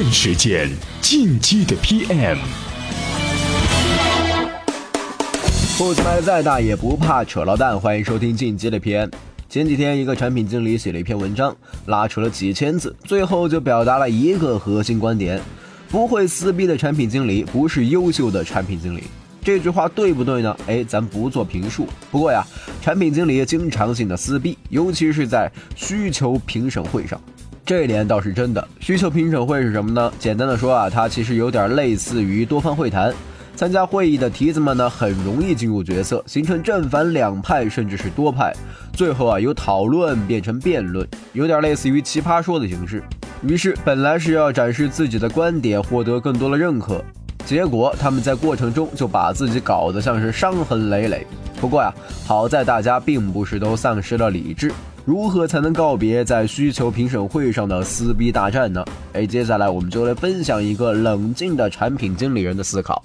电时间，进击的 PM。步子卖的再大也不怕扯到蛋，欢迎收听进击的 PM。前几天，一个产品经理写了一篇文章，拉扯了几千字，最后就表达了一个核心观点：不会撕逼的产品经理不是优秀的产品经理。这句话对不对呢？哎，咱不做评述。不过呀，产品经理经常性的撕逼，尤其是在需求评审会上，这一点倒是真的。需求评审会是什么呢？简单的说啊，它其实有点类似于多方会谈。参加会议的提子们呢，很容易进入角色，形成正反两派，甚至是多派。最后啊，由讨论变成辩论，有点类似于奇葩说的形式。于是，本来是要展示自己的观点，获得更多的认可，结果他们在过程中就把自己搞得像是伤痕累累。不过呀，好在大家并不是都丧失了理智。如何才能告别在需求评审会上的撕逼大战呢？哎，接下来我们就来分享一个冷静的产品经理人的思考。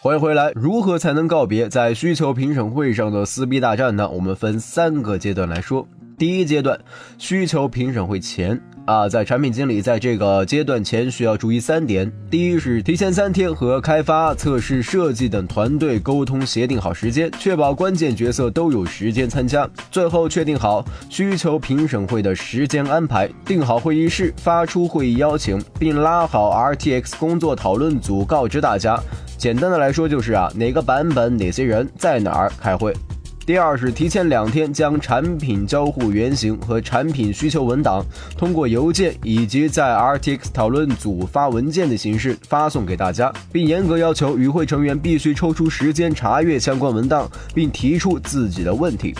欢迎回来。如何才能告别在需求评审会上的撕逼大战呢？我们分三个阶段来说。第一阶段，需求评审会前啊，在产品经理在这个阶段前需要注意三点：第一是提前三天和开发、测试、设计等团队沟通协定好时间，确保关键角色都有时间参加；最后确定好需求评审会的时间安排，定好会议室，发出会议邀请，并拉好 RTX 工作讨论组，告知大家。简单的来说就是啊，哪个版本哪些人在哪儿开会。第二是提前两天将产品交互原型和产品需求文档通过邮件以及在 RTX 讨论组发文件的形式发送给大家，并严格要求与会成员必须抽出时间查阅相关文档，并提出自己的问题。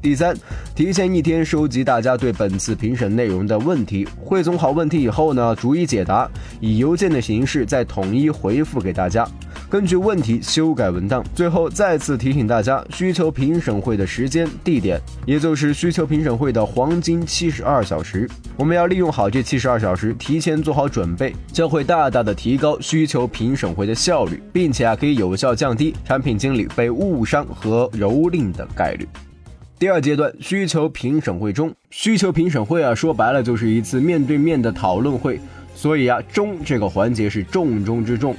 第三，提前一天收集大家对本次评审内容的问题，汇总好问题以后呢，逐一解答，以邮件的形式再统一回复给大家。根据问题修改文档，最后再次提醒大家需求评审会的时间、地点，也就是需求评审会的黄金七十二小时。我们要利用好这七十二小时，提前做好准备，将会大大的提高需求评审会的效率，并且啊可以有效降低产品经理被误伤和蹂躏的概率。第二阶段需求评审会中，需求评审会啊说白了就是一次面对面的讨论会，所以啊中这个环节是重中之重。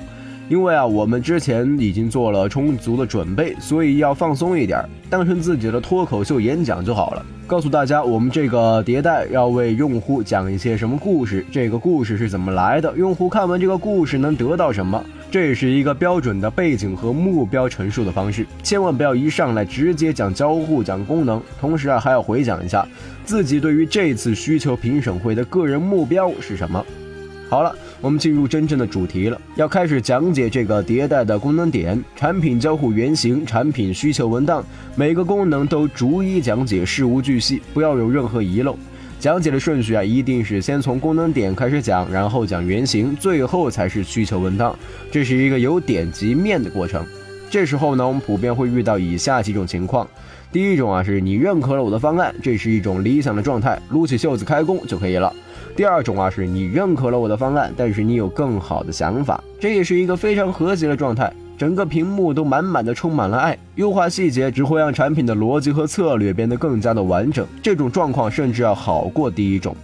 因为啊，我们之前已经做了充足的准备，所以要放松一点，当成自己的脱口秀演讲就好了。告诉大家，我们这个迭代要为用户讲一些什么故事，这个故事是怎么来的，用户看完这个故事能得到什么，这是一个标准的背景和目标陈述的方式。千万不要一上来直接讲交互、讲功能，同时啊还要回想一下自己对于这次需求评审会的个人目标是什么。好了，我们进入真正的主题了，要开始讲解这个迭代的功能点、产品交互原型、产品需求文档，每个功能都逐一讲解，事无巨细，不要有任何遗漏。讲解的顺序啊，一定是先从功能点开始讲，然后讲原型，最后才是需求文档。这是一个由点及面的过程。这时候呢，我们普遍会遇到以下几种情况：第一种啊，是你认可了我的方案，这是一种理想的状态，撸起袖子开工就可以了。第二种啊，是你认可了我的方案，但是你有更好的想法，这也是一个非常和谐的状态，整个屏幕都满满的充满了爱，优化细节只会让产品的逻辑和策略变得更加的完整，这种状况甚至要好过第一种。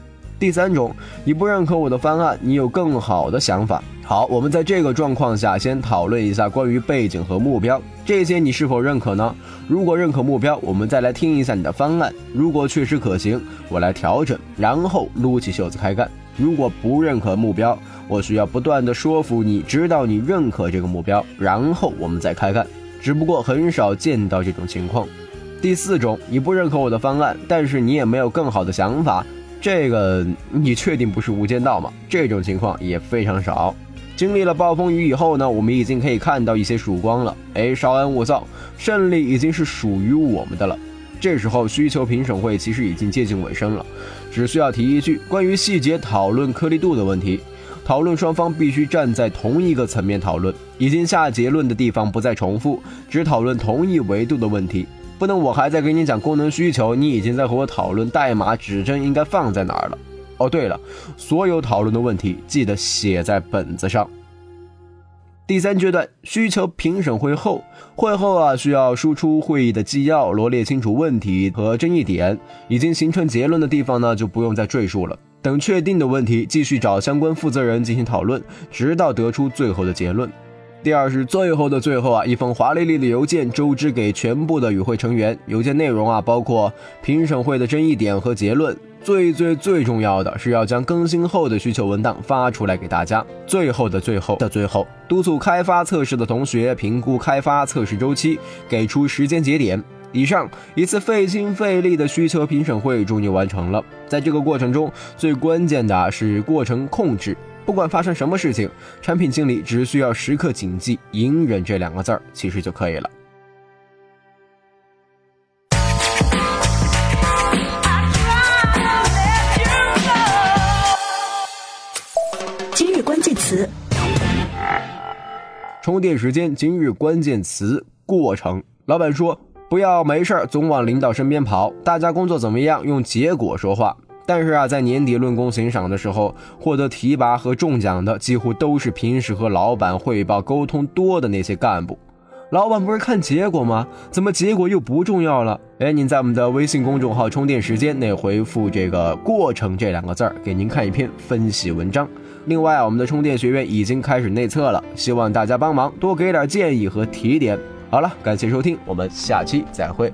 第三种，你不认可我的方案，你有更好的想法。好，我们在这个状况下先讨论一下关于背景和目标，这些你是否认可呢？如果认可目标，我们再来听一下你的方案。如果确实可行，我来调整，然后撸起袖子开干。如果不认可目标，我需要不断的说服你，直到你认可这个目标，然后我们再开干。只不过很少见到这种情况。第四种，你不认可我的方案，但是你也没有更好的想法。这个你确定不是无间道吗？这种情况也非常少。经历了暴风雨以后呢，我们已经可以看到一些曙光了。哎，稍安勿躁，胜利已经是属于我们的了。这时候需求评审会其实已经接近尾声了，只需要提一句关于细节讨论颗粒度的问题，讨论双方必须站在同一个层面讨论，已经下结论的地方不再重复，只讨论同一维度的问题。不能，我还在给你讲功能需求，你已经在和我讨论代码指针应该放在哪儿了。哦，对了，所有讨论的问题记得写在本子上。第三阶段需求评审会后，会后啊需要输出会议的纪要，罗列清楚问题和争议点，已经形成结论的地方呢就不用再赘述了。等确定的问题，继续找相关负责人进行讨论，直到得出最后的结论。第二是最后的最后啊，一封华丽丽的邮件周知给全部的与会成员。邮件内容啊，包括评审会的争议点和结论。最最最重要的是要将更新后的需求文档发出来给大家。最后的最后的最后，督促开发测试的同学评估开发测试周期，给出时间节点。以上一次费心费力的需求评审会终于完成了。在这个过程中，最关键的是过程控制。不管发生什么事情，产品经理只需要时刻谨记“隐忍”这两个字儿，其实就可以了。今日关键词：充电时间。今日关键词：过程。老板说：“不要没事总往领导身边跑，大家工作怎么样？用结果说话。”但是啊，在年底论功行赏的时候，获得提拔和中奖的几乎都是平时和老板汇报沟通多的那些干部。老板不是看结果吗？怎么结果又不重要了？哎，您在我们的微信公众号“充电时间”内回复这个“过程”这两个字儿，给您看一篇分析文章。另外啊，我们的充电学院已经开始内测了，希望大家帮忙多给点建议和提点。好了，感谢收听，我们下期再会。